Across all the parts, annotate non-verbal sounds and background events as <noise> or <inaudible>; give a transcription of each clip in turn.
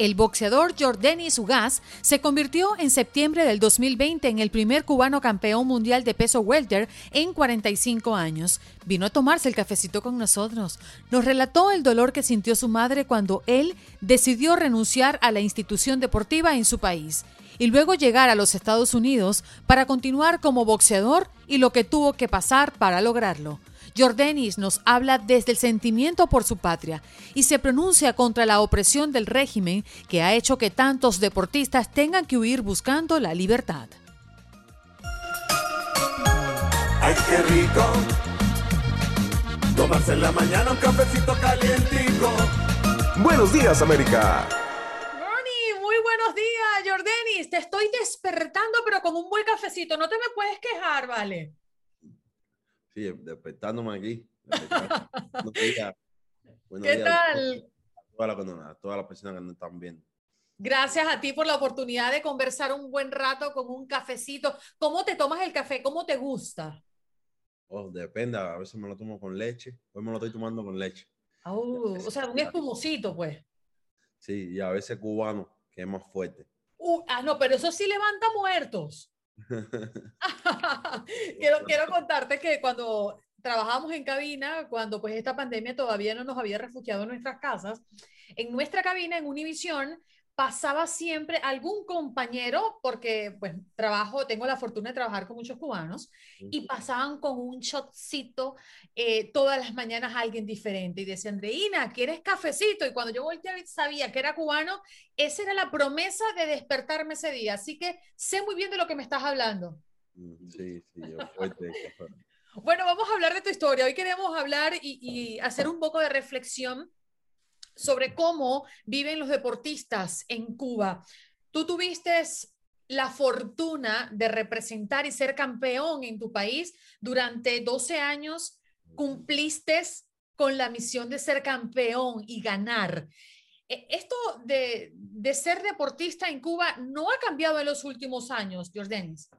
El boxeador Jordanis Ugas se convirtió en septiembre del 2020 en el primer cubano campeón mundial de peso welter en 45 años. Vino a tomarse el cafecito con nosotros. Nos relató el dolor que sintió su madre cuando él decidió renunciar a la institución deportiva en su país y luego llegar a los Estados Unidos para continuar como boxeador y lo que tuvo que pasar para lograrlo. Jordanis nos habla desde el sentimiento por su patria y se pronuncia contra la opresión del régimen que ha hecho que tantos deportistas tengan que huir buscando la libertad. ¡Ay, qué rico! Tomarse en la mañana un cafecito calientico. Buenos días, América. Bernie, muy buenos días, Jordanis. Te estoy despertando, pero con un buen cafecito. No te me puedes quejar, ¿vale? Sí, despertándome aquí. <laughs> ¿Qué tal? A todas las personas que nos están viendo. Gracias a ti por la oportunidad de conversar un buen rato con un cafecito. ¿Cómo te tomas el café? ¿Cómo te gusta? Oh, depende, a veces me lo tomo con leche, hoy me lo estoy tomando con leche. Oh, o sea, un espumosito, pues. Sí, y a veces cubano, que es más fuerte. Uh, ah, no, pero eso sí levanta muertos. <laughs> <laughs> quiero, quiero contarte que cuando trabajamos en cabina, cuando pues esta pandemia todavía no nos había refugiado en nuestras casas, en nuestra cabina en Univisión pasaba siempre algún compañero, porque pues trabajo, tengo la fortuna de trabajar con muchos cubanos, y pasaban con un shotcito eh, todas las mañanas alguien diferente y decía, Andreina, ¿quieres cafecito? Y cuando yo volteé sabía que era cubano, esa era la promesa de despertarme ese día. Así que sé muy bien de lo que me estás hablando. Sí, sí, fuerte. <laughs> bueno, vamos a hablar de tu historia. Hoy queremos hablar y, y hacer un poco de reflexión sobre cómo viven los deportistas en Cuba. Tú tuviste la fortuna de representar y ser campeón en tu país durante 12 años, cumpliste con la misión de ser campeón y ganar. E, esto de, ser deportista en Cuba no ha cambiado en los últimos años, Jordanis.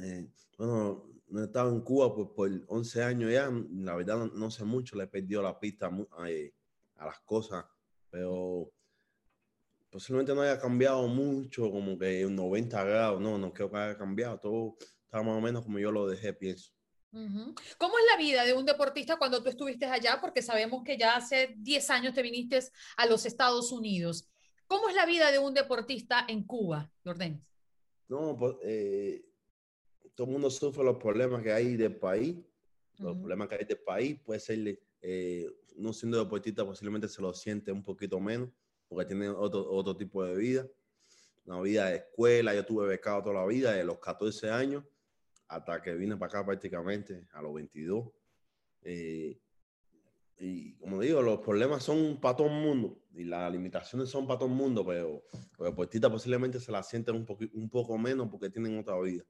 Eh, bueno, no he estado en Cuba por, por 11 años ya, la verdad no, sé mucho, le he perdido la pista eh, a las cosas, pero posiblemente no haya cambiado mucho, como que un 90 grados, no, no creo que haya cambiado, todo está más o menos como yo lo dejé, pienso. ¿Cómo es la vida de un deportista cuando tú estuviste allá? Porque sabemos que ya hace 10 años te viniste a los Estados Unidos. ¿Cómo es la vida de un deportista en Cuba, Jordan? No, pues eh, todo el mundo sufre los problemas que hay del país, los problemas que hay del país, puede ser eh, no siendo deportista posiblemente se lo siente un poquito menos, porque tiene otro, otro tipo de vida. Una vida de escuela, yo tuve becado toda la vida, de los 14 años hasta que vine para acá prácticamente a los 22. Eh, y como digo, los problemas son para todo el mundo y las limitaciones son para todo el mundo, pero los deportistas posiblemente se la sienten un, un poco menos porque tienen otra vida.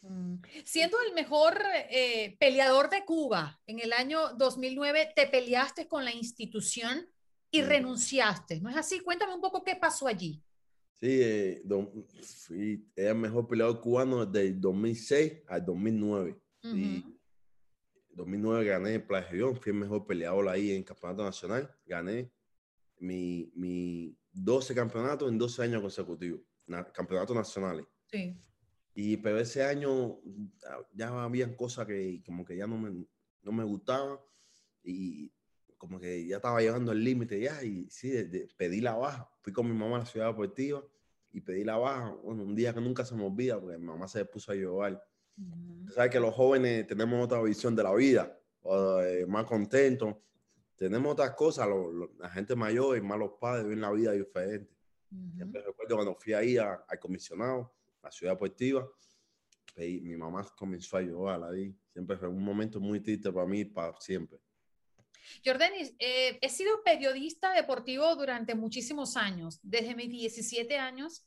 Mm. Siendo el mejor eh, peleador de Cuba en el año 2009, te peleaste con la institución y renunciaste, ¿no es así? Cuéntame un poco qué pasó allí. Sí, eh, fui el mejor peleador cubano desde el 2006 al 2009. Y 2009 gané el Playa fui el mejor peleador ahí en campeonato nacional. Gané mi, mi 12 campeonatos en 12 años consecutivos, campeonatos nacionales. Sí. Y pero ese año ya habían cosas que como que ya no me, no me gustaban y como que ya estaba llegando al límite ya y sí, pedí la baja. Fui con mi mamá a la ciudad deportiva y pedí la baja. Bueno, un día que nunca se me olvida porque mi mamá se puso a llorar. Sabes que los jóvenes tenemos otra visión de la vida, eh, más contentos. Tenemos otras cosas, la gente mayor y más los padres ven la vida diferente. Siempre recuerdo cuando fui ahí al comisionado la ciudad deportiva, mi mamá comenzó a llorar ahí. Siempre fue un momento muy triste para mí, para siempre. Jordanis, eh, he sido periodista deportivo durante muchísimos años. Desde mis 17 años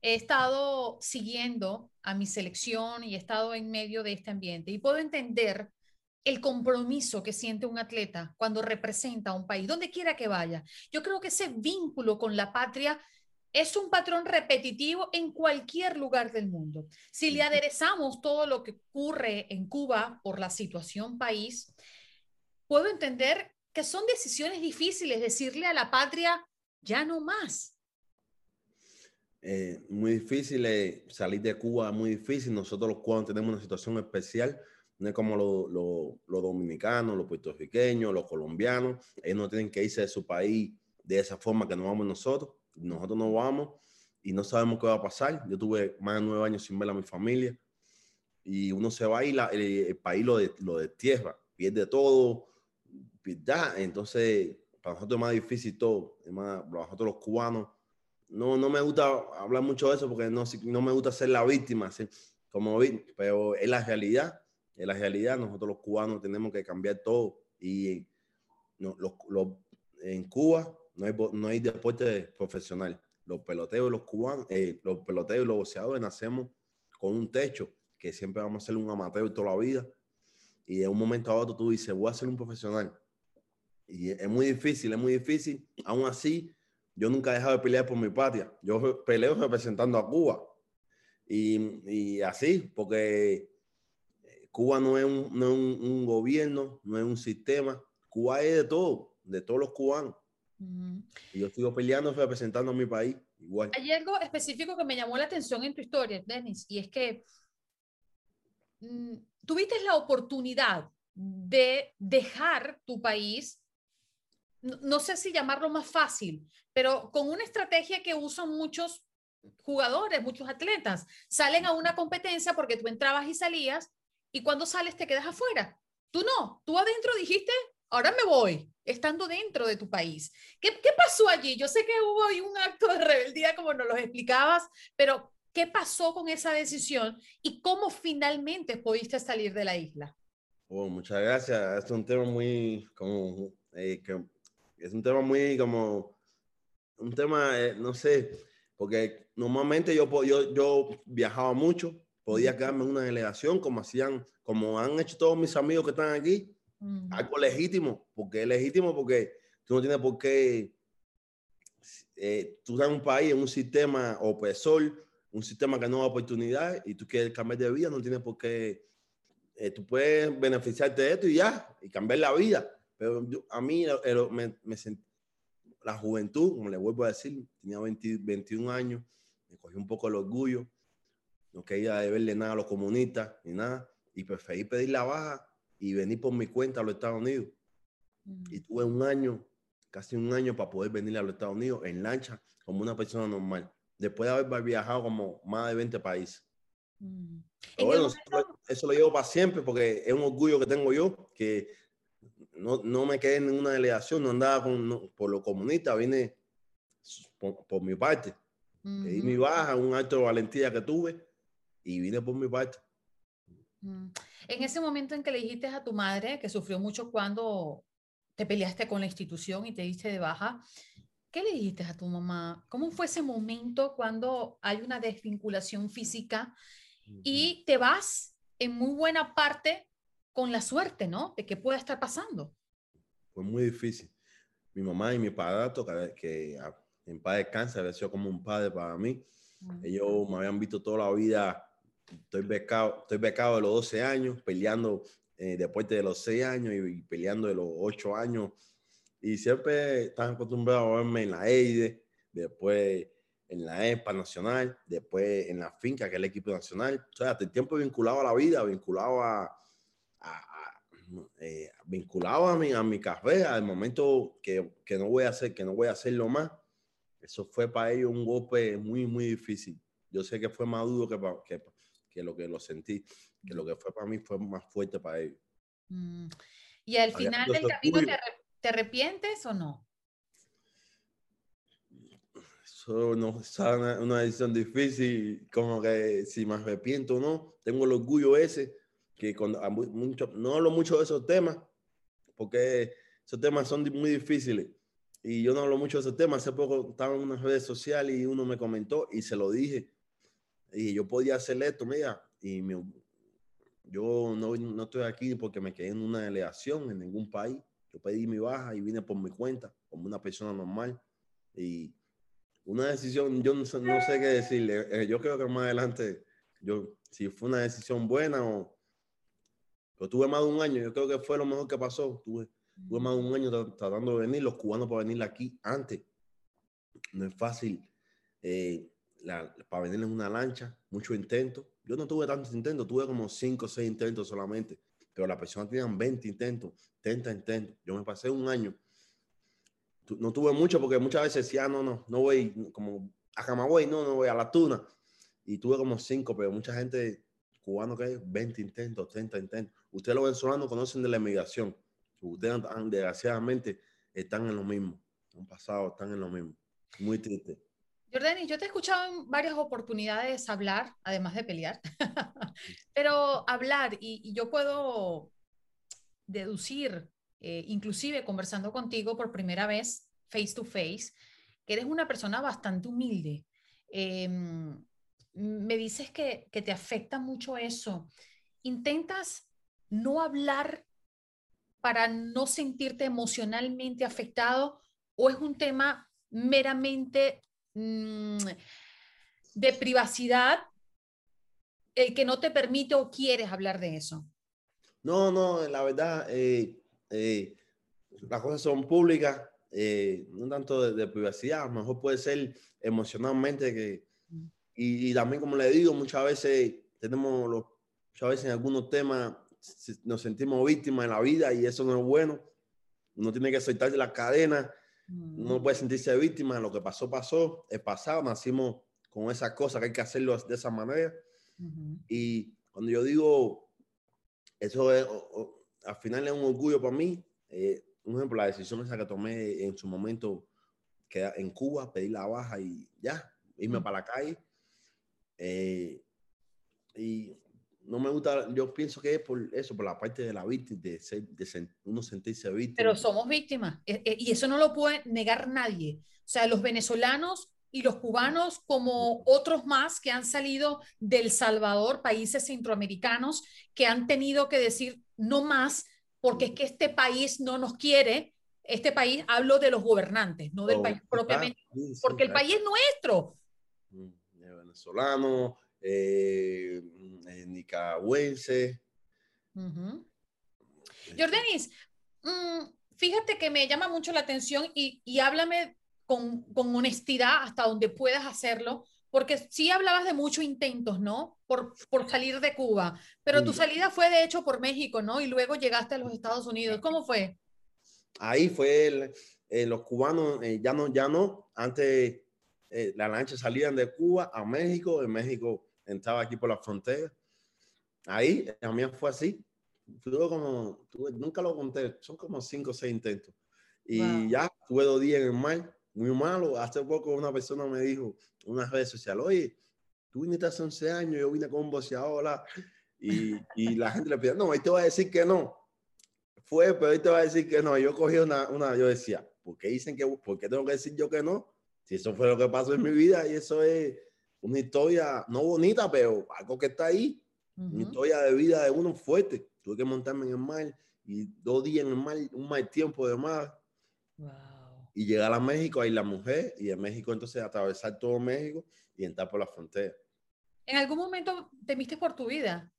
he estado siguiendo a mi selección y he estado en medio de este ambiente y puedo entender el compromiso que siente un atleta cuando representa a un país, donde quiera que vaya. Yo creo que ese vínculo con la patria es un patrón repetitivo en cualquier lugar del mundo. Si le aderezamos todo lo que ocurre en Cuba por la situación país, puedo entender que son decisiones difíciles, decirle a la patria, ya no más. Eh, muy difícil eh, salir de Cuba, muy difícil. Nosotros los cubanos tenemos una situación especial, no es como los dominicanos, los puertorriqueños, los colombianos. Ellos no tienen que irse de su país de esa forma que nos vamos nosotros nosotros no vamos y no sabemos qué va a pasar. Yo tuve más de nueve años sin ver a mi familia y uno se va y el, país lo, lo destierra, pierde todo, ya. Entonces, para nosotros es más difícil todo, es más, para nosotros los cubanos, no, no me gusta hablar mucho de eso porque no, no me gusta ser la víctima, como, pero es la realidad, es la realidad, nosotros los cubanos tenemos que cambiar todo y no, los, en Cuba no hay, no hay deporte profesional. Los peloteos, los cubanos, eh, los peloteos y los boxeadores nacemos con un techo, que siempre vamos a ser un amateur toda la vida. Y de un momento a otro tú dices, voy a ser un profesional. Y es muy difícil, es muy difícil. Aún así, yo nunca he dejado de pelear por mi patria. Yo peleo representando a Cuba. Y, y así, porque Cuba no es, un, no un, gobierno, no es un sistema. Cuba es de todo, de todos los cubanos. Y yo sigo peleando, representando a mi país igual. Hay algo específico que me llamó la atención en tu historia, Denis, y es que mm, tuviste la oportunidad de dejar tu país, no, no, sé si llamarlo más fácil, pero con una estrategia que usan muchos jugadores, muchos atletas. Salen a una competencia porque tú entrabas y salías y cuando sales te quedas afuera. Tú no, tú adentro dijiste, ahora me voy, estando dentro de tu país. ¿Qué, qué pasó allí? Yo sé que hubo ahí un acto de rebeldía, como nos lo explicabas, pero ¿qué pasó con esa decisión y cómo finalmente pudiste salir de la isla? Oh, muchas gracias. Es un tema muy, como, eh, que, es un tema muy como, un tema, eh, no sé, porque normalmente yo, yo, yo viajaba mucho, podía quedarme en una delegación como hacían, como han hecho todos mis amigos que están aquí, algo legítimo, porque es legítimo porque tú no tienes por qué, eh, tú estás en un país, en un sistema opresor, un sistema que no da oportunidad y tú quieres cambiar de vida, no tienes por qué, eh, tú puedes beneficiarte de esto y ya, y cambiar la vida. Pero a mí sentí, la juventud, como le vuelvo a decir, tenía 20, 21 años, me cogí un poco el orgullo, no quería deberle nada a los comunistas ni nada, y preferí pedir la baja y venir por mi cuenta a los Estados Unidos. Y tuve un año, casi un año para poder venir a los Estados Unidos en lancha como una persona normal, después de haber viajado como más de 20 países. Bueno, eso, lo llevo para siempre porque es un orgullo que tengo yo, que no, no me quedé en ninguna delegación, no andaba con, por los comunistas, vine por, mi parte. Pedí mi baja, un acto de valentía que tuve y vine por mi parte. En ese momento en que le dijiste a tu madre, que sufrió mucho cuando te peleaste con la institución y te diste de baja, ¿qué le dijiste a tu mamá? ¿Cómo fue ese momento cuando hay una desvinculación física y te vas en muy buena parte con la suerte, ¿no? De que pueda estar pasando. Fue muy difícil. Mi mamá y mi padrastro, que, en paz descansa, había sido como un padre para mí. Ellos me habían visto toda la vida estoy becado, estoy becado de los 12 años, peleando eh, de los 6 años y, peleando de los 8 años. Y siempre están acostumbrados a verme en la EIDE, después en la ESPA nacional, después en la finca, que es el equipo nacional. O sea, hasta el tiempo vinculado a la vida, vinculado a, a, eh, vinculado a mi, a mi carrera, al momento que, que, no voy a hacer, que no voy a hacerlo más. Eso fue para ellos un golpe muy, muy difícil. Yo sé que fue más duro que, que, que lo que lo sentí, que lo que fue para mí fue más fuerte para ellos. Mm. ¿Y al final del camino te, arrepientes o no? Eso no es una, decisión difícil, como que si me arrepiento o no, tengo el orgullo ese, que cuando mucho, no hablo mucho de esos temas, porque esos temas son muy difíciles. Y yo no hablo mucho de esos temas. Hace poco estaba en unas redes sociales y uno me comentó y se lo dije. Y yo podía hacer esto, mira, y yo no, no estoy aquí porque me quedé en una delegación en ningún país. Yo pedí mi baja y vine por mi cuenta, como una persona normal. Y una decisión, yo no sé, no sé qué decirle. Eh, yo creo que más adelante, yo, si fue una decisión buena o... Pero tuve más de un año, yo creo que fue lo mejor que pasó. Tuve, tuve más de un año tratando de venir, los cubanos para venir aquí antes. No es fácil eh, para venir en una lancha, mucho intento. Yo no tuve tantos intentos, tuve como 5 o 6 intentos solamente, pero las personas tenían 20 intentos, 30 intentos. Yo me pasé un año no tuve mucho porque muchas veces decía, ah, no, no, no voy como a Camagüey, no, no voy a la tuna. Y tuve como cinco, pero mucha gente cubano que hay 20 intentos, 30 intentos. Ustedes los venezolanos conocen de la emigración. Ustedes desgraciadamente están en lo mismo. Han pasado, están en lo mismo. Muy triste. Jordani, yo te he escuchado en varias oportunidades hablar, además de pelear, <laughs> pero hablar y, yo puedo deducir eh, inclusive conversando contigo por primera vez, face to face, que eres una persona bastante humilde. Em, me dices que, que te afecta mucho eso. ¿Intentas no hablar para no sentirte emocionalmente afectado o es un tema meramente de privacidad el que no te permite o quieres hablar de eso? No, no, la verdad, eh, eh, las cosas son públicas, eh, no tanto de, privacidad, a lo mejor puede ser emocionalmente que, y, también como le digo, muchas veces tenemos los, muchas veces en algunos temas nos sentimos víctimas en la vida y eso no es bueno. Uno tiene que soltar de la cadena, uno puede sentirse víctima, lo que pasó, pasó, es pasado, nacimos con esas cosas que hay que hacerlo de esa manera. Y cuando yo digo, eso es, al final es un orgullo para mí. Eh, un ejemplo, la decisión esa que tomé en su momento que en Cuba, pedir la baja y ya, irme para la calle. Eh, y no me gusta, yo pienso que es por eso, por la parte de la víctima, de, ser, de uno sentirse víctima. Pero somos víctimas, e, e, y eso no lo puede negar nadie. O sea, los venezolanos y los cubanos, como otros más que han salido del Salvador, países centroamericanos, que han tenido que decir, no más, porque es que este país no nos quiere. Este país, hablo de los gobernantes, no del oh, país propiamente, porque el país es nuestro. Mm, venezolano, eh, eh, nicaragüense. Jordanis, mm, fíjate que me llama mucho la atención y, y háblame con, con, honestidad hasta donde puedas hacerlo porque sí hablabas de muchos intentos, ¿no? Por, por salir de Cuba, pero tu salida fue de hecho por México, ¿no? Y luego llegaste a los Estados Unidos. ¿Cómo fue? Ahí fue eh, los cubanos, eh, ya no, ya no, antes eh, las lanchas salían de Cuba a México, en México entraba aquí por la frontera. Ahí, mí fue así. Tuve como, nunca lo conté, son como cinco o seis intentos. Y ya tuve dos días en el mar muy malo. Hace poco una persona me dijo, una red social, oye, tú viniste hace 11 años, yo vine con un boxeador, y, y la gente le pide, no, ahí te va a decir que no. Fue, pero ahí te va a decir que no. Yo cogí una, una yo decía, ¿por qué dicen que, por qué tengo que decir yo que no? Si eso fue lo que pasó en mi vida y eso es una historia, no bonita, pero algo que está ahí, una historia de vida de uno fuerte. Tuve que montarme en el mar y dos días en el mar, un mal tiempo de mar. Wow y llegar a México, ahí la mujer, y en México entonces atravesar todo México y entrar por la frontera. ¿En algún momento temiste por tu vida?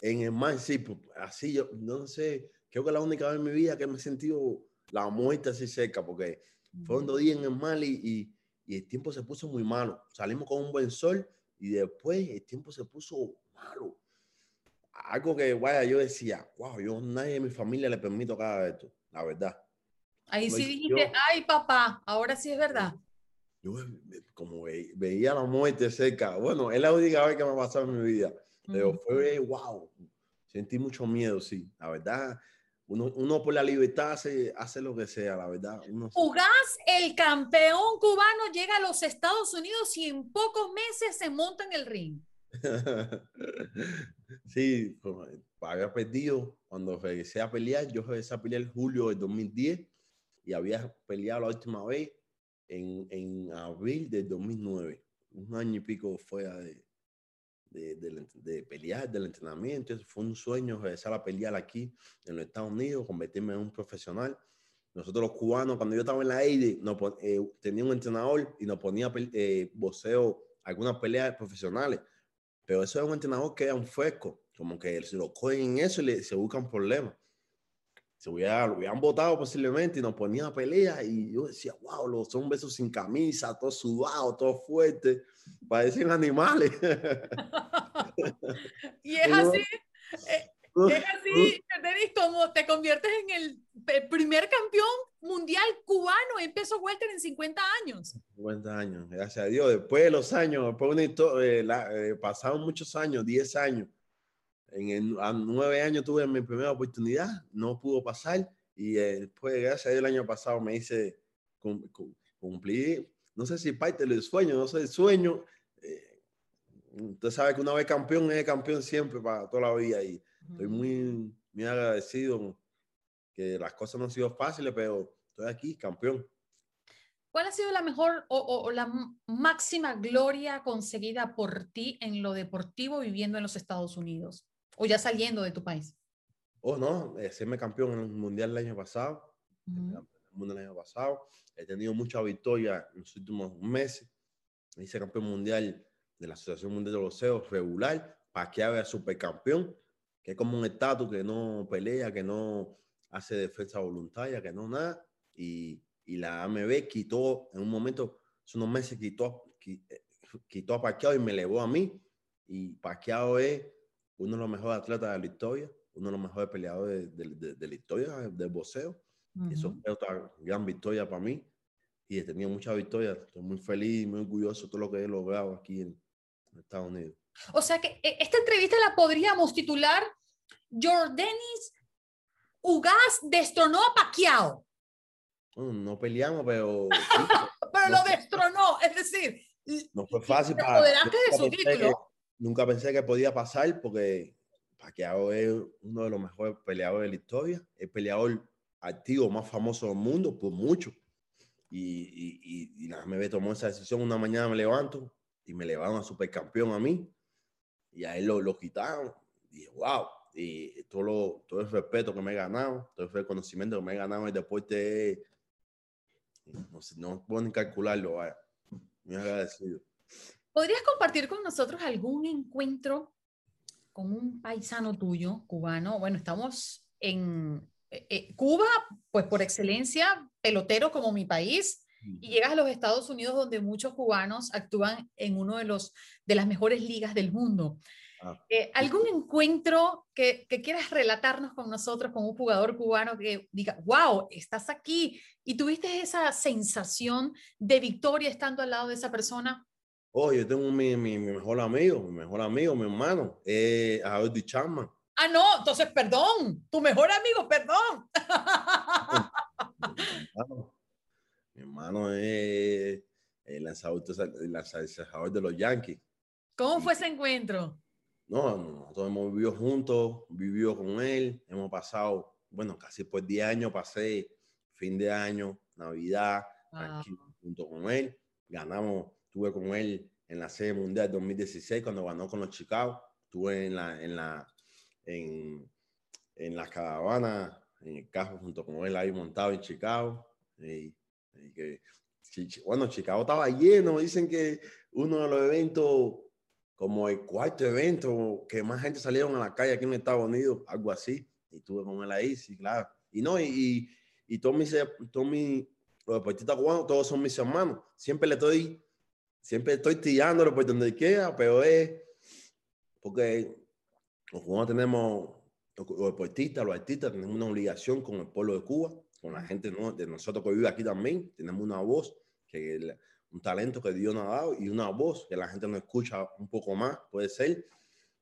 En el mar, sí, pues, así yo, no sé, creo que la única vez en mi vida que me he sentido la muerte así cerca, porque fueron dos días en el mar y, y, el tiempo se puso muy malo. Salimos con un buen sol y después el tiempo se puso malo. Algo que, vaya, yo decía, wow, yo nadie de mi familia le permito cada esto, la verdad. Ahí sí dijiste, ay papá, ahora sí es verdad. Yo como veía la muerte cerca, bueno, es la única vez que me ha pasado en mi vida, pero fue wow, sentí mucho miedo, sí, la verdad. Uno, uno por la libertad hace, hace lo que sea, la verdad. Uno... el campeón cubano, llega a los Estados Unidos y en pocos meses se monta en el ring. <laughs> sí, había perdido cuando regresé a pelear. Yo regresé a pelear en julio del 2010 y había peleado la última vez en, en abril del 2009. Un año y pico fuera de, de, de, de, pelear, del entrenamiento. Fue un sueño regresar a pelear aquí en los Estados Unidos, convertirme en un profesional. Nosotros los cubanos, cuando yo estaba en la AIDE, eh, tenía un entrenador y nos ponía eh, boxeo, algunas peleas profesionales. Pero eso es un entrenador que era un fresco, como que se lo cogen en eso y le, se buscan problemas. Se hubiera, lo hubieran votado posiblemente y nos ponían a pelear y yo decía, wow, los hombres sin camisa, todos sudados, todos fuertes, parecen animales. <laughs> y es <laughs> así, eh, es así, Denis, como te conviertes en el primer campeón mundial cubano en peso welter en 50 años. 50 años, gracias a Dios. Después de los años, después de eh, eh, pasaron muchos años, 10 años. En el, a nueve años tuve mi primera oportunidad, no pudo pasar. Y eh, después, gracias a Dios, el año pasado me hice cumplir, no sé si parte del sueño, no sé, el sueño. Eh, usted sabe que una vez campeón es campeón siempre para toda la vida. Y estoy muy, muy agradecido que las cosas no han sido fáciles, pero estoy aquí, campeón. ¿Cuál ha sido la mejor o, o, la máxima gloria conseguida por ti en lo deportivo viviendo en los Estados Unidos o ya saliendo de tu país? Oh, no, serme campeón en el Mundial el año pasado, uh -huh. el Mundial el año pasado. He tenido mucha victoria en los últimos meses. Hice campeón mundial de la Asociación Mundial de Boxeo regular, para que haga supercampeón, que es como un estatus que no pelea, que no hace defensa voluntaria, que no nada. Y, y la AMB quitó, en un momento, hace unos meses, quitó, quitó a Pacquiao y me elevó a mí. Y Pacquiao es uno de los mejores atletas de la historia, uno de los mejores peleadores de, de, de la historia del boxeo. Uh -huh. Eso fue otra gran victoria para mí. Y he tenido muchas victorias. Estoy muy feliz y muy orgulloso de todo lo que he logrado aquí en Estados Unidos. O sea que esta entrevista la podríamos titular Jordanis Ugas destronó a Pacquiao. No, no peleamos, pero... <laughs> pero lo destronó, es decir... No fue fácil para... de su título. Nunca pensé que podía pasar porque Pacquiao es uno de los mejores peleadores de la historia, el peleador activo más famoso del mundo por mucho. Y, y, y, nada, me tomó esa decisión. Una mañana me levanto y me levantan a supercampeón a mí. Y a él lo, lo quitaron. Y dije, wow. Y todo, todo el respeto que me he ganado, todo el reconocimiento que me he ganado en el deporte, no, sé, no puedo ni calcularlo. Vaya. Muy agradecido. ¿Podrías compartir con nosotros algún encuentro con un paisano tuyo, cubano? Bueno, estamos en eh, eh, Cuba, pues por excelencia, pelotero como mi país, y llegas a los Estados Unidos donde muchos cubanos actúan en uno de los de las mejores ligas del mundo. Ah. Eh, ¿Algún encuentro que, que, quieras relatarnos con nosotros, con un jugador cubano que diga, wow, estás aquí y tuviste esa sensación de victoria estando al lado de esa persona? Oh, yo tengo mi, mi, mi mejor amigo, mi mejor amigo, mi hermano, eh, Javier Chapman. Ah, no, entonces perdón, tu mejor amigo, perdón. <laughs> mi hermano es el lanzador, el lanzador de los Yankees. ¿Cómo fue ese encuentro? No, nosotros hemos vivido juntos, vivido con él, hemos pasado, bueno, casi por 10 años pasé fin de año, Navidad, wow. junto con él. Ganamos, estuve con él en la Serie Mundial 2016 cuando ganó con los Chicago. Estuve en la, en la, en, en la caravana, en el carro junto con él ahí montado en Chicago. Y, y que, bueno, Chicago estaba lleno. Dicen que uno de los eventos como el cuarto evento que más gente salieron a la calle aquí en Estados Unidos, algo así. Y tuve con él ahí, sí, claro. Y no, y, y, y todos mis, los deportistas cubanos, todos son mis hermanos. Siempre le estoy, siempre estoy tirándolo por donde quiera, pero es porque los cubanos tenemos, los deportistas, los artistas, tenemos una obligación con el pueblo de Cuba, con la gente ¿no? de nosotros que vive aquí también. Tenemos una voz que un talento que Dios nos ha dado y una voz que la gente no escucha un poco más, puede ser.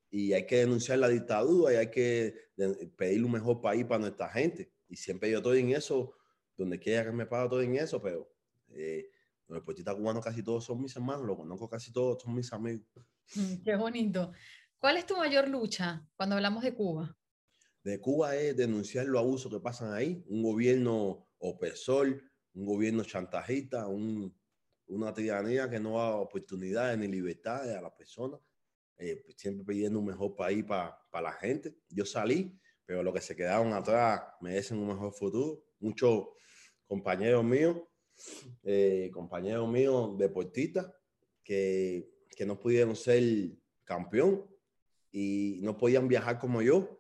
Y hay que denunciar la dictadura y hay que pedir un mejor país para nuestra gente. Y siempre yo estoy en eso, donde quiera que me pague, estoy en eso, pero eh, los deportistas cubanos casi todos son mis hermanos, los conozco casi todos, son mis amigos. <laughs> Qué bonito. ¿Cuál es tu mayor lucha cuando hablamos de Cuba? de Cuba es denunciar los abusos que pasan ahí, un gobierno opresor, un gobierno chantajista, un, una tiranía que no da oportunidades ni libertades a las personas, eh, pues, siempre pidiendo un mejor país para la gente. Yo salí, pero los que se quedaron atrás merecen un mejor futuro. Muchos compañeros míos, eh, compañeros míos deportistas, que, que no pudieron ser campeón y no podían viajar como yo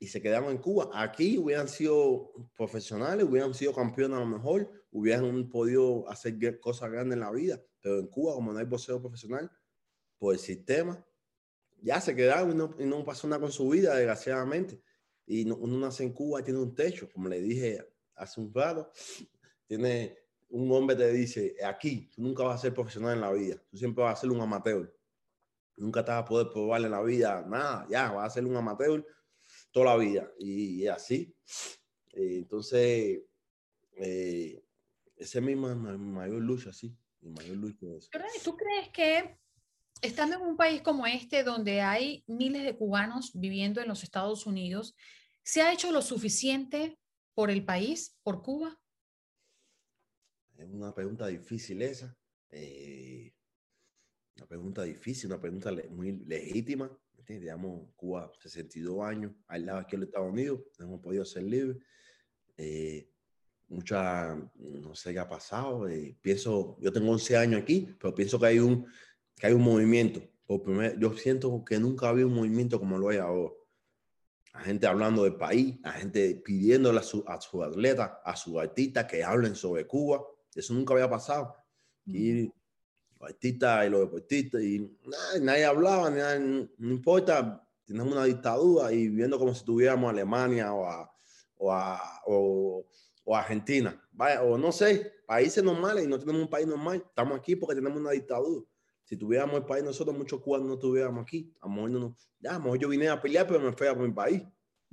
y se quedaron en Cuba. Aquí hubieran sido profesionales, hubieran sido campeones a lo mejor, hubieran podido hacer cosas grandes en la vida, pero en Cuba, como no hay boxeo profesional, por el sistema, ya se quedaron y no, y pasó nada con su vida, desgraciadamente. Y no, uno nace en Cuba tiene un techo, como le dije hace un rato, tiene un hombre te dice, aquí, nunca vas a ser profesional en la vida, tú siempre vas a ser un amateur. Nunca te vas a poder probar en la vida nada, ya, vas a ser un amateur toda la vida. Y, así. Eh, entonces, eh, esa es mi, mayor lucha, sí. Mi mayor lucha es ¿Tú crees que estando en un país como este, donde hay miles de cubanos viviendo en los Estados Unidos, ¿se ha hecho lo suficiente por el país, por Cuba? Es una pregunta difícil esa. Eh, una pregunta difícil, una pregunta muy legítima. Digamos, Cuba, 62 años, al lado aquí en los Estados Unidos, no hemos podido ser libres. Eh, mucha, no sé qué ha pasado. Eh, pienso, yo tengo 11 años aquí, pero pienso que hay un, que hay un movimiento. Yo siento que nunca había un movimiento como lo hay ahora. La gente hablando del país, la gente pidiéndole a sus a su atletas, a sus artistas que hablen sobre Cuba. Eso nunca había pasado. Y los artistas y los deportistas, y nadie hablaba, no importa, tenemos una dictadura y viendo como si tuviéramos Alemania o a, o a, o, o Argentina, vaya, o no sé, países normales y no tenemos un país normal, estamos aquí porque tenemos una dictadura. Si tuviéramos el país nosotros, muchos cubanos no estuviéramos aquí. A lo mejor, no, ya, a lo mejor yo vine a pelear, pero me fui a mi país.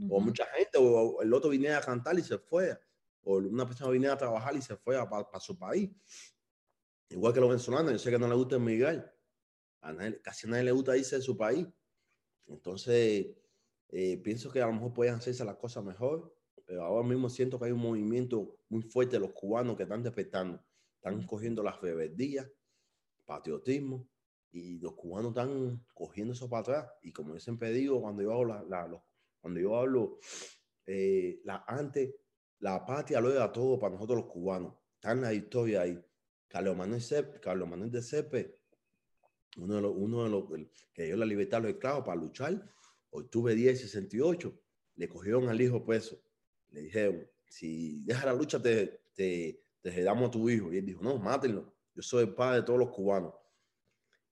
O mucha gente, o, el otro vine a cantar y se fue. O una persona vine a trabajar y se fue para su país. Igual que los venezolanos, yo sé que no le gusta emigrar. A nadie, casi a nadie le gusta irse de su país. Entonces, eh, pienso que a lo mejor pueden hacerse las cosas mejor. Pero ahora mismo siento que hay un movimiento muy fuerte de los cubanos que están despertando. Están cogiendo las rebeldías, patriotismo, y los cubanos están cogiendo eso para atrás. Y como yo siempre digo, cuando yo hablo, la, cuando yo hablo eh, la, antes, la patria lo era todo para nosotros los cubanos. Está en la historia ahí. Carlos Manuel, Carlos Manuel de Cepe, uno de los, que dio la libertad a los esclavos para luchar, octubre 10, 68, le cogieron al hijo preso. Le dijeron, si deja la lucha, te, te, te damos a tu hijo. Y él dijo, no, mátenlo. Yo soy el padre de todos los cubanos.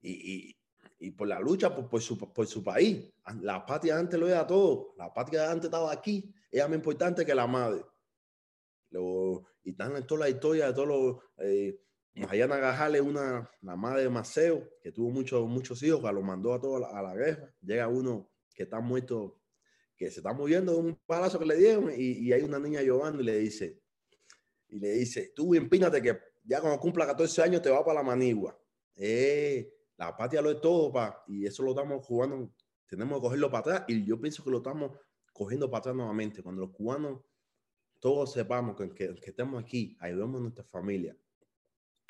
Y, y, y por la lucha por, por, su, por, su, país. La patria antes lo era todo. La patria antes estaba aquí. Era más importante que la madre. Y están en toda la historia de todos los... Eh, Mariana una, la madre de Maceo, que tuvo muchos, muchos hijos, que lo mandó a todos a, la guerra. Llega uno que está muerto, que se está muriendo de un palazo que le dieron, y, y, hay una niña llorando y le dice, y le dice, tú empínate que ya cuando cumpla 14 años te va para la manigua. Eh, la patria lo es todo, pa, y eso lo estamos jugando, tenemos que cogerlo para atrás, y yo pienso que lo estamos cogiendo para atrás nuevamente. Cuando los cubanos todos sepamos que, que, que estemos aquí, ayudemos a nuestra familia,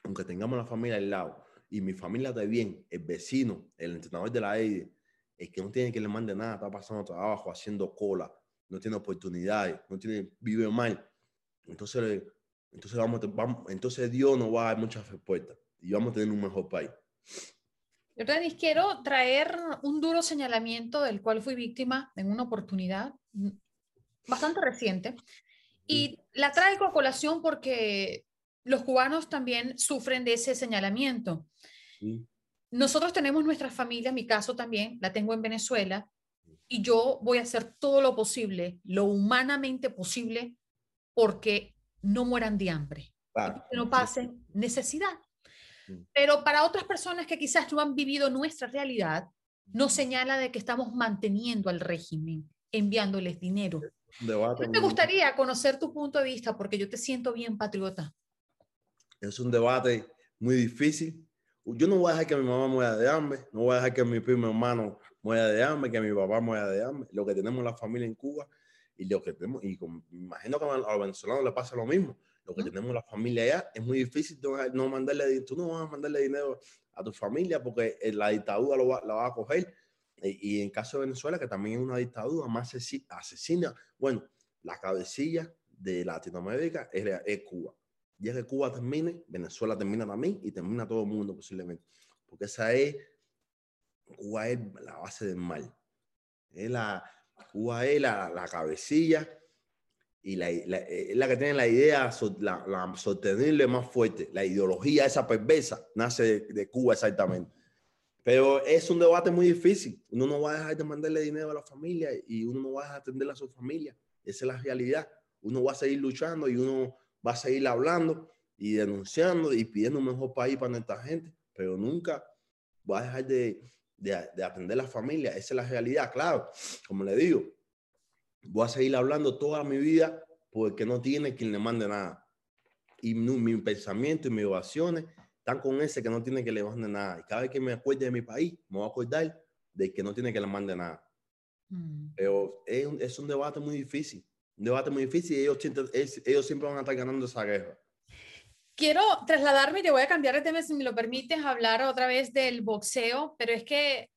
aunque tengamos la familia al lado, y mi familia está bien, el vecino, el entrenador de la AIDE, el que no tiene que le mande nada, está pasando trabajo, haciendo cola, no tiene oportunidades, no tiene, vive mal. Entonces, entonces, vamos, vamos, entonces Dios nos va a dar muchas respuestas y vamos a tener un mejor país. Denis, quiero traer un duro señalamiento del cual fui víctima en una oportunidad bastante reciente. Y la traigo a colación porque los cubanos también sufren de ese señalamiento. Sí. Nosotros tenemos nuestra familia, mi caso también, la tengo en Venezuela, y yo voy a hacer todo lo posible, lo humanamente posible, porque no mueran de hambre, claro. que no pasen necesidad. Pero para otras personas que quizás no han vivido nuestra realidad, nos señala de que estamos manteniendo al régimen, enviándoles dinero. Me gustaría conocer tu punto de vista porque yo te siento bien patriota. Es un debate muy difícil. Yo no voy a dejar que mi mamá muera de hambre, no voy a dejar que mi primo hermano muera de hambre, que mi papá muera de hambre. Lo que tenemos la familia en Cuba Y lo que tenemos, y me imagino que a los venezolanos le pasa lo mismo. Lo que tenemos la familia allá es muy difícil no, mandarle, tú no vas a mandarle dinero a tu familia porque eh, la dictadura lo va, la va a coger. Y, y en caso de Venezuela, que también es una dictadura más asesi- asesina, bueno, la cabecilla de Latinoamérica es, es Cuba. Ya que Cuba termine, Venezuela termina también y termina todo el mundo posiblemente. Porque esa es, Cuba es la base del mal. Es la, Cuba es la, la cabecilla y la, la- es la que tiene la idea, la, la sostenible más fuerte. La ideología esa perversa nace de, de Cuba exactamente. Pero es un debate muy difícil. Uno no va a dejar de mandarle dinero a la familia y uno no va a dejar de atender a su familia. Esa es la realidad. Uno va a seguir luchando y uno va a seguir hablando y denunciando y pidiendo un mejor país para nuestra gente, pero nunca va a dejar de, de, de atender a la familia. Esa es la realidad, claro. Como le digo, voy a seguir hablando toda mi vida porque no tiene quien le mande nada. Y mi, mi pensamiento y mis oraciones están con ese que no tiene que le mande nada. Y cada vez que me acuerde de mi país, me voy a acordar de que no tiene que le mande nada. Mm. Pero es un, es un debate muy difícil. Un debate muy difícil y ellos, ellos siempre van a estar ganando esa guerra. Quiero trasladarme y te voy a cambiar de tema, si me lo permites, hablar otra vez del boxeo, pero es que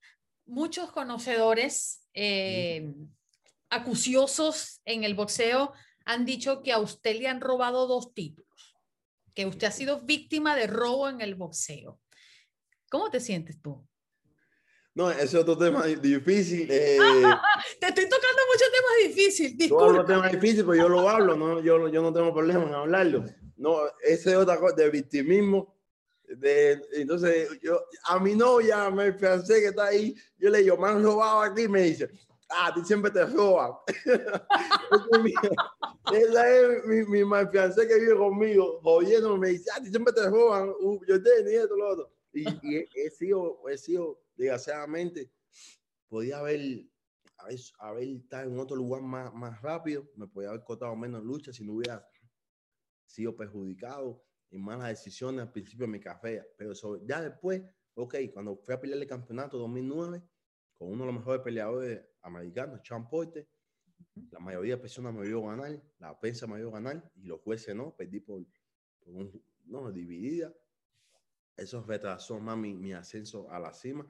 muchos conocedores eh, acuciosos en el boxeo han dicho que a usted le han robado dos títulos, que usted ha sido víctima de robo en el boxeo. ¿Cómo te sientes tú? No, ese es otro tema di- difícil. eh, <laughs> Te estoy tocando muchos temas difíciles, Todos los temas difíciles, pero yo lo hablo, ¿no? Yo, yo no tengo problema en hablarlo. No, ese es otra cosa, de victimismo. De, entonces, yo, a mi novia, me fiancé que está ahí, yo le digo, me han robado aquí, me dice, ah, ti siempre te roban. <laughs> Esa es mi- mi, mi que vive conmigo, jodiendo, me dice, a ti siempre te roban, uh, yo te ni esto, lo otro. Y, y he, he sido, he sido, desgraciadamente, podía haber haber, haber estado en otro lugar más, más rápido, me podía haber costado menos lucha si no hubiera sido perjudicado en malas decisiones al principio de mi carrera. Pero sobre- ya después, ok, cuando fui a pelear el campeonato 2009 con uno de los mejores peleadores americanos, Sean Porter, la mayoría de personas me vio ganar, la prensa me vio ganar y los jueces no, perdí por, por un, no, dividida. Eso retrasó más mi, mi ascenso a la cima,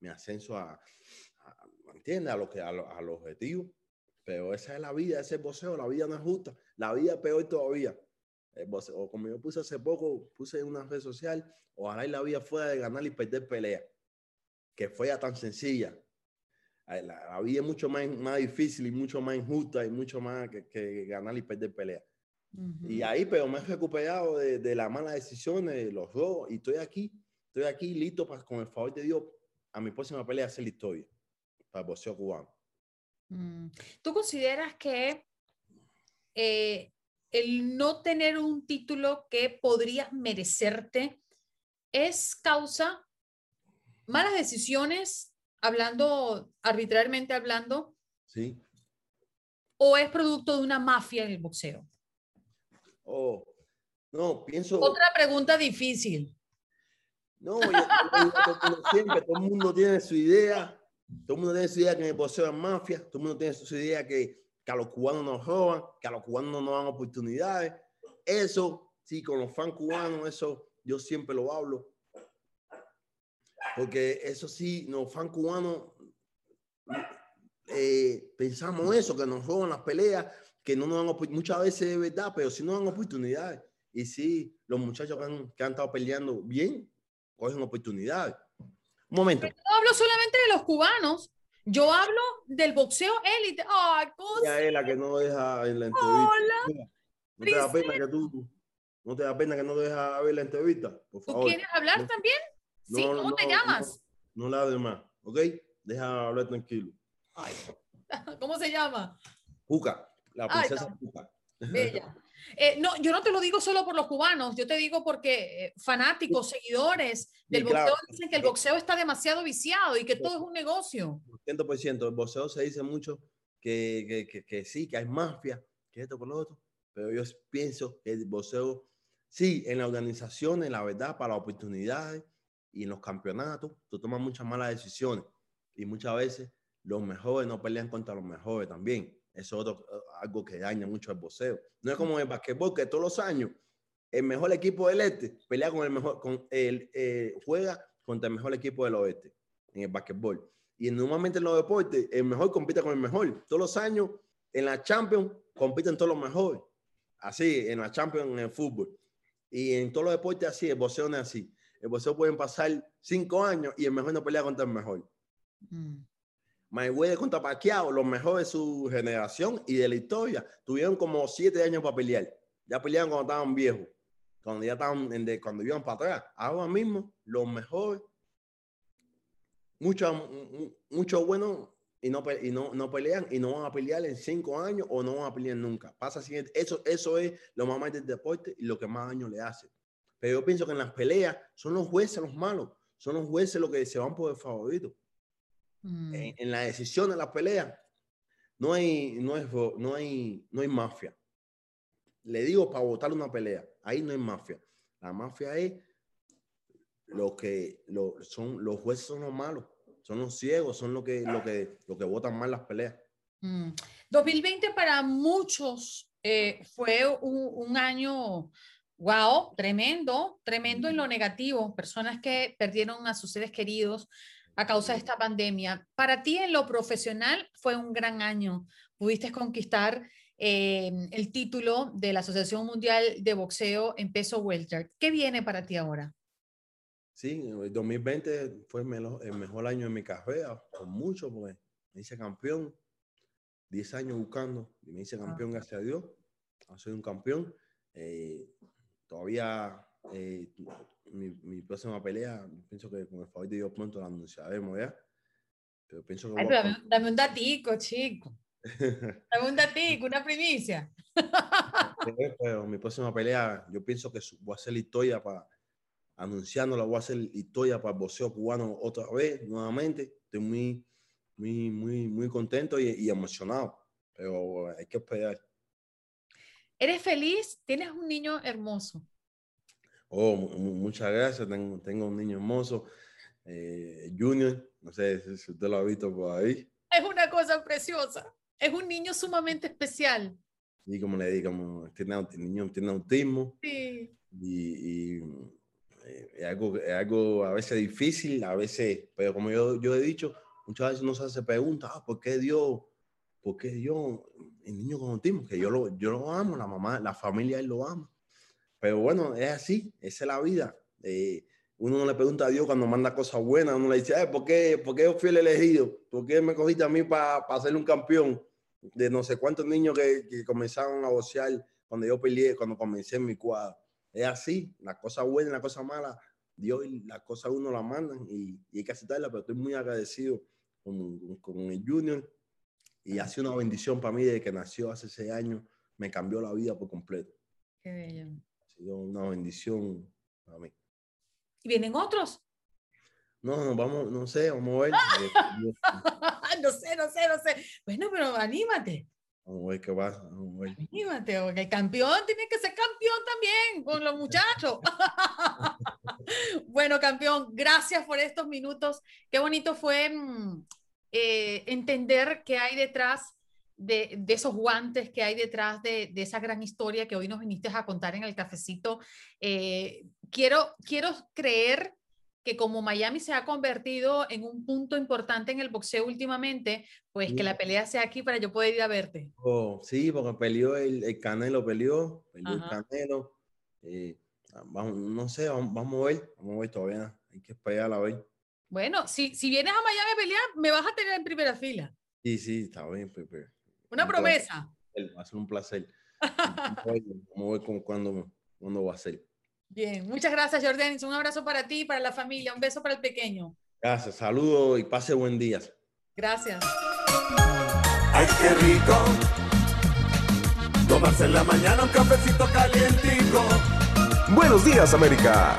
mi ascenso a, a- ¿me entiendes? A lo que a, lo- al objetivo. Pero esa es la vida, ese es el boxeo, la vida no es justa, la vida es peor todavía. El boxeo, o como yo puse hace poco, puse en una red social, ojalá y la vida fuera de ganar y perder pelea, que fuera tan sencilla. La, la vida es mucho más, más difícil y mucho más injusta y mucho más que, que ganar y perder pelea. Y ahí, pero me he recuperado de, de las malas decisiones, de los robos, y estoy aquí, estoy aquí listo para, con el favor de Dios, a mi próxima pelea hacer la historia para el boxeo cubano. Mm. ¿Tú consideras que eh, el no tener un título que podrías merecerte es causa malas decisiones, hablando arbitrariamente hablando, ¿Sí? o es producto de una mafia en el boxeo? Oh, no, pienso. Otra pregunta difícil. No, yo- siempre, todo el mundo tiene su idea. Todo el mundo tiene su idea que en el boxeo es mafia. Todo el mundo tiene su idea que, que a los cubanos nos roban, que a los cubanos no nos dan oportunidades. Eso, sí, con los fans cubanos, eso yo siempre lo hablo. Porque eso sí, los fans cubanos eh, pensamos eso, que nos roban las peleas, que no nos dan muchas veces es verdad, pero sí nos dan oportunidades. Y sí, los muchachos que han, que han estado peleando bien, cogen oportunidades. Un momento. No hablo solamente de los cubanos, yo hablo del boxeo élite. ¡Ay, cosa! Ella es la que no deja en la entrevista. Hola, ¿No te da pena que tú, no te da pena que no deja ver la entrevista? Por ¿Tú favor. quieres hablar no- también? Sí, no, ¿cómo te no, llamas? No, no la hables más, ¿ok? Deja hablar tranquilo. Ay, <laughs> ¿Cómo se llama? Juca, la Ay, princesa Juca. Bella. <laughs> Eh, no, yo no te lo digo solo por los cubanos, yo te digo porque eh, fanáticos, seguidores del boxeo claro. dicen que el boxeo está demasiado viciado y que todo es un negocio. 100%. El boxeo se dice mucho que, que, que, que sí, que hay mafia, que esto con lo otro, pero yo pienso que el boxeo, sí, en las organizaciones, la verdad, para oportunidades y en los campeonatos, tú tomas muchas malas decisiones y muchas veces los mejores no pelean contra los mejores también. Eso es eh, algo que daña mucho al boxeo. No es como el basquetbol, que todos los años el mejor equipo del este pelea con el mejor, con el, eh, juega contra el mejor equipo del oeste en el basquetbol. Y normalmente en los deportes, el mejor compite con el mejor. Todos los años en la Champions compiten todos los mejores. Así, en la Champions, en el fútbol. Y en todos los deportes así, el boxeo no es así. El boxeo pueden pasar cinco años y el mejor no pelea contra el mejor. Mm. Mayweather contra Pacquiao, los mejores de su generación y de la historia, tuvieron como siete años para pelear. Ya pelearon cuando estaban viejos, cuando ya estaban, cuando iban para atrás. Ahora mismo, los mejores, muchos mucho buenos y, no, y no, no, pelean y no van a pelear en cinco años o no van a pelear nunca. Pasa así, eso, eso es lo más malo del deporte y lo que más daño le hace. Pero yo pienso que en las peleas son los jueces los malos, son los jueces los que se van por el favorito. Mm. En, la decisión de la pelea no hay, no, es, no, hay, no hay mafia. Le digo para votar una pelea, ahí no hay mafia. La mafia es lo que lo, son los jueces son los malos, son los ciegos, son los que, lo que, lo que votan mal las peleas. 2020 mm. para muchos eh, fue un, un, año, wow, tremendo, tremendo en lo negativo. Personas que perdieron a sus seres queridos, a causa de esta pandemia. Para ti en lo profesional fue un gran año. Pudiste conquistar eh, el título de la Asociación Mundial de Boxeo en peso welter. ¿Qué viene para ti ahora? Sí, el 2020 fue el mejor, año de mi carrera, con mucho, porque me hice campeón, 10 años buscando, y me hice ah. campeón, gracias a Dios. Soy un campeón. Eh, todavía eh, mi, mi, próxima pelea, pienso que con el favor de Dios pronto la anunciaremos ya. Pero pienso que. Ay, pero dame, un datico, chico. dame un datico, una primicia. <laughs> pero mi próxima pelea, yo pienso que voy a hacer historia para. Anunciándola, voy a hacer historia para el boxeo cubano otra vez, nuevamente. Estoy muy, muy, muy, muy contento y, y emocionado. Pero hay que esperar. ¿Eres feliz? Tienes un niño hermoso. Oh, muchas gracias. Tengo, tengo un niño hermoso, eh, Junior. No sé si usted lo ha visto por ahí. Es una cosa preciosa. Es un niño sumamente especial. Y como le digo, tiene, el niño tiene autismo. Sí. Y, eh, es, algo, es algo a veces difícil, a veces, pero como yo, yo he dicho, muchas veces uno se hace preguntas, ah, ¿por qué Dios, por qué Dios, el niño con autismo? Que yo lo, yo lo amo, la mamá, la familia, él lo ama. Pero bueno, es así, esa es la vida. Eh, uno no le pregunta a Dios cuando manda cosas buenas, uno le dice, ¿por, qué, ¿por qué yo fui el elegido? ¿Por qué me cogiste a mí para pa ser un campeón? De no sé cuántos niños que, que comenzaron a boxear cuando yo peleé, cuando comencé en mi cuadro. Es así, las cosas buenas, las cosas malas, Dios y las cosas uno las mandan y, y hay que aceptarlas, pero estoy muy agradecido con, con, el Junior y ha sido una bendición para mí desde que nació hace seis años, me cambió la vida por completo. Qué bello una bendición para mí. ¿Y vienen otros? No, no, vamos, no sé, vamos a ver. <laughs> no sé, no sé, no sé. Bueno, pero anímate. Vamos a ver qué pasa. Anímate, porque el campeón tiene que ser campeón también con los muchachos. <laughs> bueno, campeón, gracias por estos minutos. Qué bonito fue mm, eh, entender qué hay detrás de, esos guantes que hay detrás de, esa gran historia que hoy nos viniste a contar en el cafecito. Eh, quiero, quiero creer que como Miami se ha convertido en un punto importante en el boxeo últimamente, pues que la pelea sea aquí para yo poder ir a verte. Oh, sí, porque peleó el, Canelo, peleó, peleó el Canelo. Eh, vamos, no sé, vamos, a ver, vamos a ver todavía, hay que esperar a ver. Bueno, si, si vienes a Miami a pelear, me vas a tener en primera fila. Sí, sí, está bien, Pepe. Una promesa. Va a ser un placer. Vamos a ver cuándo, cuándo va a ser. Bien, muchas gracias, Jordan. Un abrazo para ti y para la familia. Un beso para el pequeño. Gracias, saludos y pase buen día. Gracias. Ay, qué rico. Tomarse en la mañana un cafecito calientico. Buenos días, América.